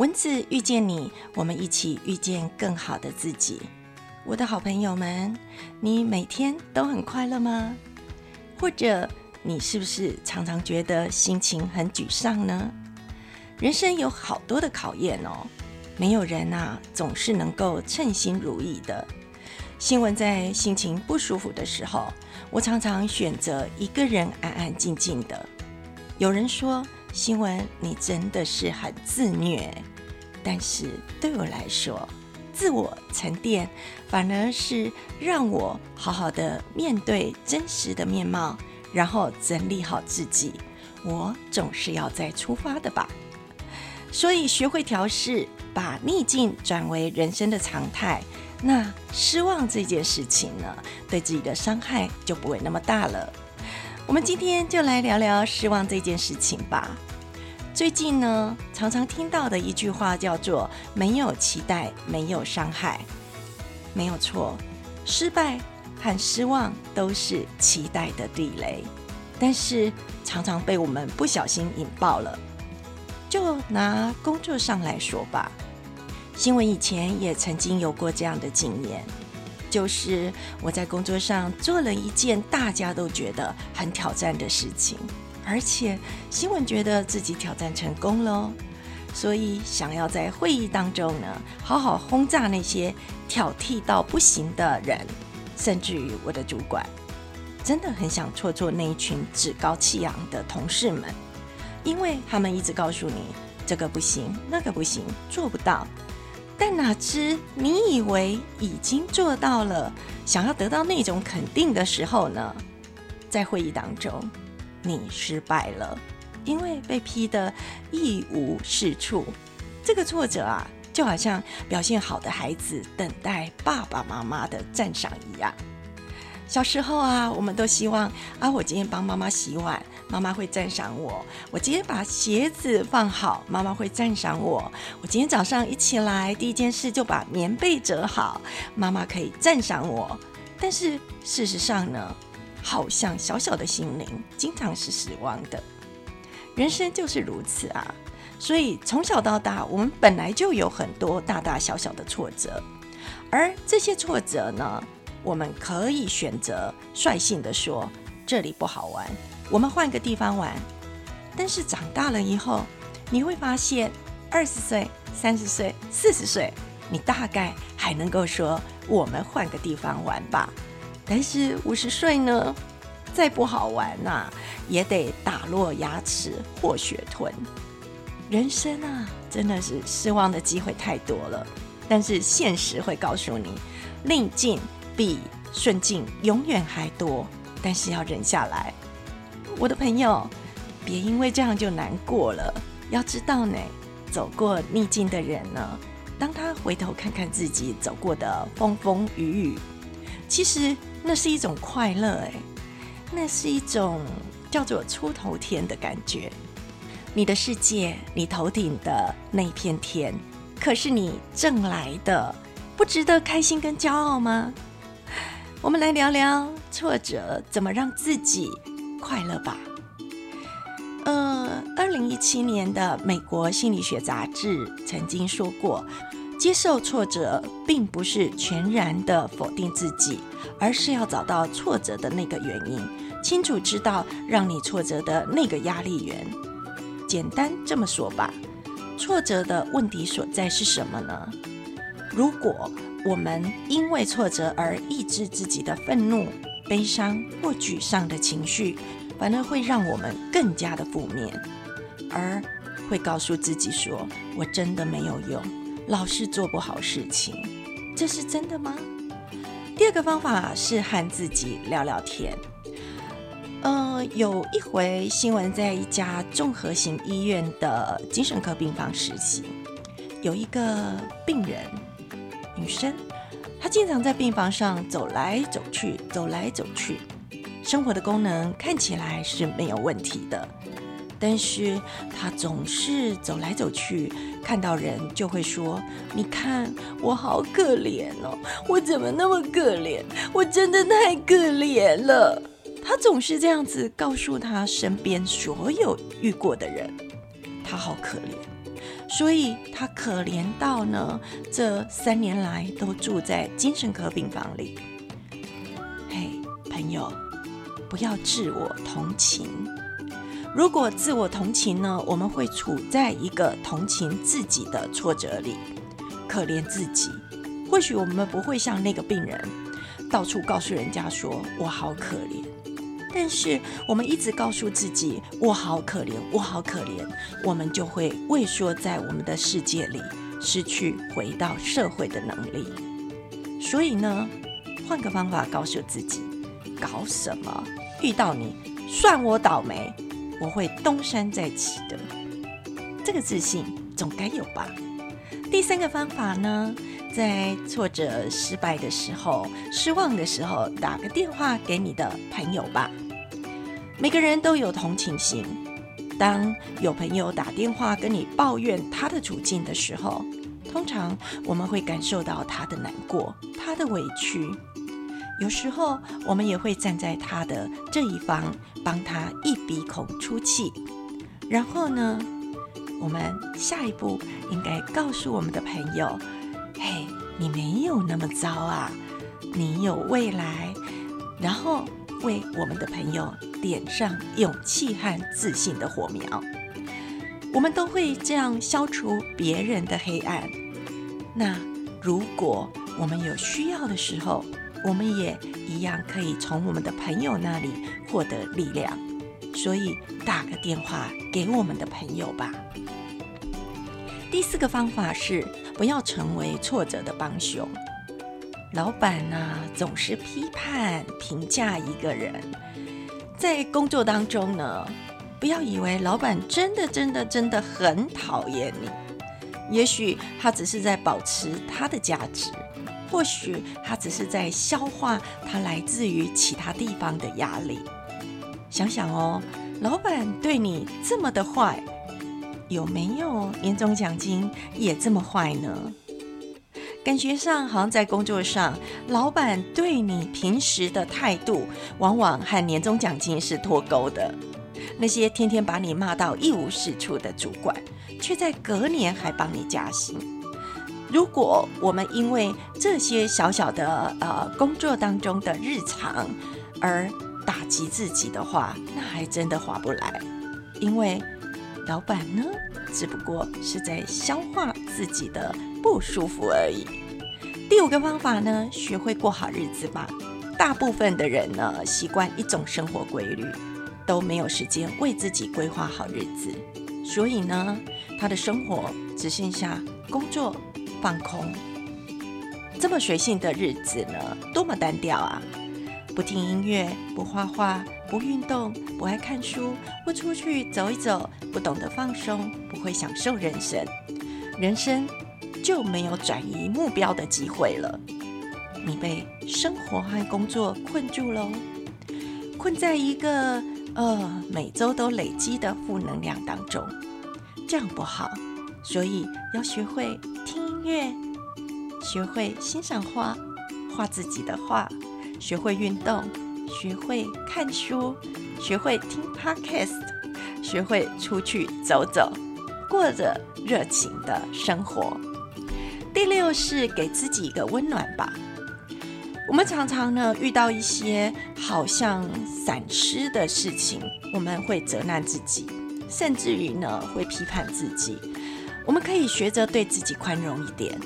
文字遇见你，我们一起遇见更好的自己。我的好朋友们，你每天都很快乐吗？或者你是不是常常觉得心情很沮丧呢？人生有好多的考验哦，没有人啊总是能够称心如意的。新闻在心情不舒服的时候，我常常选择一个人安安静静的。有人说，新闻你真的是很自虐。但是对我来说，自我沉淀反而是让我好好的面对真实的面貌，然后整理好自己。我总是要再出发的吧。所以学会调试，把逆境转为人生的常态，那失望这件事情呢，对自己的伤害就不会那么大了。我们今天就来聊聊失望这件事情吧。最近呢，常常听到的一句话叫做“没有期待，没有伤害”，没有错。失败和失望都是期待的地雷，但是常常被我们不小心引爆了。就拿工作上来说吧，新闻以前也曾经有过这样的经验，就是我在工作上做了一件大家都觉得很挑战的事情。而且新闻觉得自己挑战成功喽，所以想要在会议当中呢，好好轰炸那些挑剔到不行的人，甚至于我的主管，真的很想挫挫那一群趾高气扬的同事们，因为他们一直告诉你这个不行，那个不行，做不到。但哪知你以为已经做到了，想要得到那种肯定的时候呢，在会议当中。你失败了，因为被批得一无是处。这个挫折啊，就好像表现好的孩子等待爸爸妈妈的赞赏一样。小时候啊，我们都希望啊，我今天帮妈妈洗碗，妈妈会赞赏我；我今天把鞋子放好，妈妈会赞赏我；我今天早上一起来，第一件事就把棉被折好，妈妈可以赞赏我。但是事实上呢？好像小小的心灵经常是失望的，人生就是如此啊！所以从小到大，我们本来就有很多大大小小的挫折，而这些挫折呢，我们可以选择率性的说这里不好玩，我们换个地方玩。但是长大了以后，你会发现，二十岁、三十岁、四十岁，你大概还能够说我们换个地方玩吧。但是五十岁呢，再不好玩呐，也得打落牙齿或血吞。人生啊，真的是失望的机会太多了。但是现实会告诉你，逆境比顺境永远还多。但是要忍下来，我的朋友，别因为这样就难过了。要知道呢，走过逆境的人呢，当他回头看看自己走过的风风雨雨，其实。那是一种快乐，哎，那是一种叫做出头天的感觉。你的世界，你头顶的那片天，可是你挣来的，不值得开心跟骄傲吗？我们来聊聊挫折怎么让自己快乐吧。呃，二零一七年的美国心理学杂志曾经说过。接受挫折，并不是全然的否定自己，而是要找到挫折的那个原因，清楚知道让你挫折的那个压力源。简单这么说吧，挫折的问题所在是什么呢？如果我们因为挫折而抑制自己的愤怒、悲伤或沮丧的情绪，反而会让我们更加的负面，而会告诉自己说：“我真的没有用。”老是做不好事情，这是真的吗？第二个方法是和自己聊聊天。呃，有一回新闻在一家综合型医院的精神科病房实习，有一个病人，女生，她经常在病房上走来走去，走来走去，生活的功能看起来是没有问题的。但是她总是走来走去，看到人就会说：“你看我好可怜哦，我怎么那么可怜？我真的太可怜了。”他总是这样子告诉他身边所有遇过的人，他好可怜。所以他可怜到呢，这三年来都住在精神科病房里。嘿，朋友，不要自我同情。如果自我同情呢，我们会处在一个同情自己的挫折里，可怜自己。或许我们不会像那个病人，到处告诉人家说我好可怜。但是我们一直告诉自己我好可怜，我好可怜，我们就会畏缩在我们的世界里，失去回到社会的能力。所以呢，换个方法告诉自己，搞什么？遇到你算我倒霉。我会东山再起的，这个自信总该有吧。第三个方法呢，在挫折、失败的时候、失望的时候，打个电话给你的朋友吧。每个人都有同情心，当有朋友打电话跟你抱怨他的处境的时候，通常我们会感受到他的难过、他的委屈。有时候我们也会站在他的这一方，帮他一鼻孔出气。然后呢，我们下一步应该告诉我们的朋友：“嘿，你没有那么糟啊，你有未来。”然后为我们的朋友点上勇气和自信的火苗。我们都会这样消除别人的黑暗。那如果我们有需要的时候，我们也一样可以从我们的朋友那里获得力量，所以打个电话给我们的朋友吧。第四个方法是不要成为挫折的帮凶。老板呢总是批判评价一个人，在工作当中呢，不要以为老板真的真的真的很讨厌你，也许他只是在保持他的价值。或许他只是在消化他来自于其他地方的压力。想想哦，老板对你这么的坏，有没有年终奖金也这么坏呢？感觉上好像在工作上，老板对你平时的态度，往往和年终奖金是脱钩的。那些天天把你骂到一无是处的主管，却在隔年还帮你加薪。如果我们因为这些小小的呃工作当中的日常而打击自己的话，那还真的划不来。因为老板呢，只不过是在消化自己的不舒服而已。第五个方法呢，学会过好日子吧。大部分的人呢，习惯一种生活规律，都没有时间为自己规划好日子，所以呢，他的生活只剩下工作。放空，这么随性的日子呢，多么单调啊！不听音乐，不画画，不运动，不爱看书，不出去走一走，不懂得放松，不会享受人生，人生就没有转移目标的机会了。你被生活和工作困住喽，困在一个呃每周都累积的负能量当中，这样不好，所以要学会听音。乐，学会欣赏画，画自己的画；学会运动，学会看书，学会听 podcast，学会出去走走，过着热情的生活。第六是给自己一个温暖吧。我们常常呢遇到一些好像闪失的事情，我们会责难自己，甚至于呢会批判自己。我们可以学着对自己宽容一点，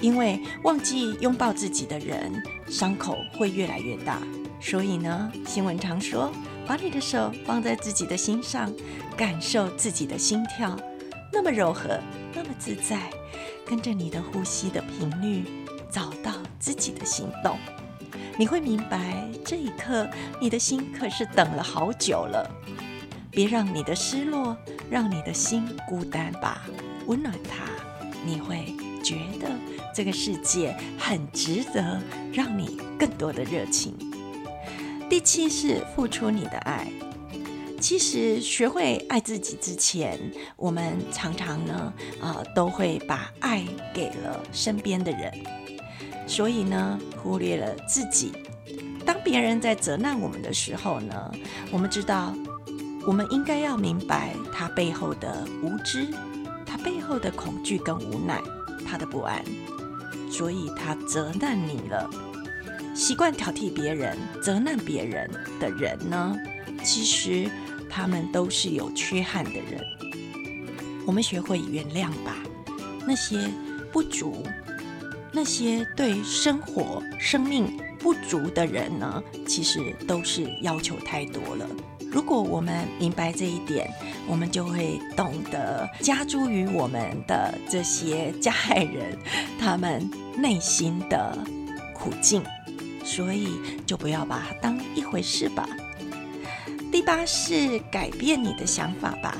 因为忘记拥抱自己的人，伤口会越来越大。所以呢，新闻常说，把你的手放在自己的心上，感受自己的心跳，那么柔和，那么自在，跟着你的呼吸的频率，找到自己的心动，你会明白，这一刻你的心可是等了好久了。别让你的失落，让你的心孤单吧。温暖它，你会觉得这个世界很值得让你更多的热情。第七是付出你的爱。其实学会爱自己之前，我们常常呢，啊，都会把爱给了身边的人，所以呢，忽略了自己。当别人在责难我们的时候呢，我们知道，我们应该要明白他背后的无知。背后的恐惧跟无奈，他的不安，所以他责难你了。习惯挑剔别人、责难别人的人呢，其实他们都是有缺憾的人。我们学会原谅吧，那些不足、那些对生活、生命不足的人呢，其实都是要求太多了。如果我们明白这一点，我们就会懂得加诸于我们的这些加害人，他们内心的苦境，所以就不要把它当一回事吧。第八是改变你的想法吧。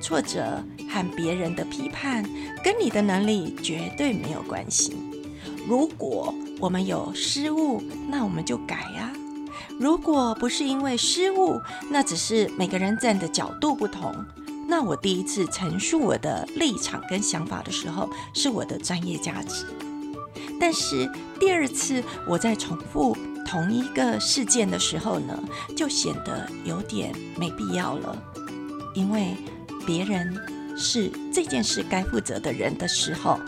挫折和别人的批判跟你的能力绝对没有关系。如果我们有失误，那我们就改呀。如果不是因为失误，那只是每个人站的角度不同。那我第一次陈述我的立场跟想法的时候，是我的专业价值。但是第二次我在重复同一个事件的时候呢，就显得有点没必要了。因为别人是这件事该负责的人的时候，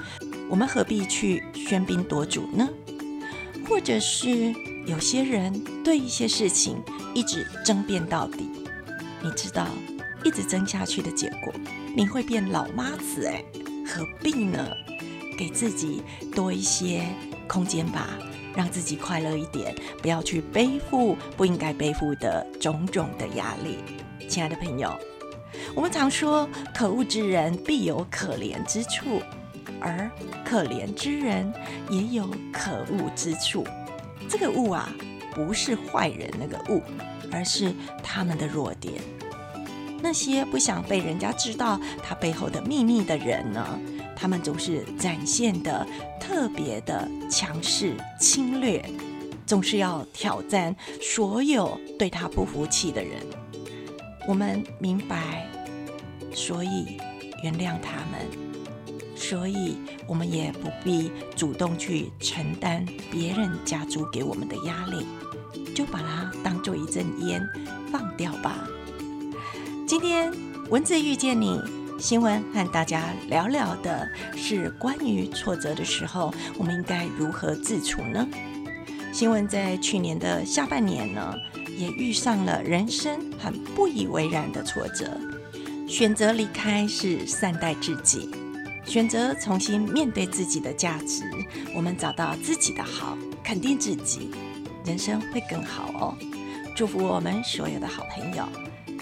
我们何必去喧宾夺主呢？或者是？有些人对一些事情一直争辩到底，你知道，一直争下去的结果，你会变老妈子哎，何必呢？给自己多一些空间吧，让自己快乐一点，不要去背负不应该背负的种种的压力。亲爱的朋友，我们常说可恶之人必有可怜之处，而可怜之人也有可恶之处。这个恶啊，不是坏人那个恶，而是他们的弱点。那些不想被人家知道他背后的秘密的人呢，他们总是展现的特别的强势侵略，总是要挑战所有对他不服气的人。我们明白，所以原谅他们。所以，我们也不必主动去承担别人加诸给我们的压力，就把它当做一阵烟放掉吧。今天文字遇见你，新闻和大家聊聊的是关于挫折的时候，我们应该如何自处呢？新闻在去年的下半年呢，也遇上了人生很不以为然的挫折，选择离开是善待自己。选择重新面对自己的价值，我们找到自己的好，肯定自己，人生会更好哦。祝福我们所有的好朋友，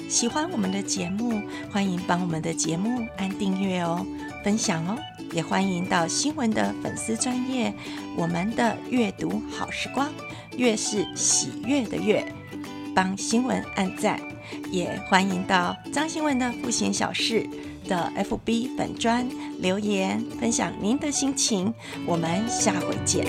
喜欢我们的节目，欢迎帮我们的节目按订阅哦，分享哦，也欢迎到新闻的粉丝专业，我们的阅读好时光，月是喜悦的月，帮新闻按赞，也欢迎到张新闻的复闲小事。的 FB 粉砖留言分享您的心情，我们下回见。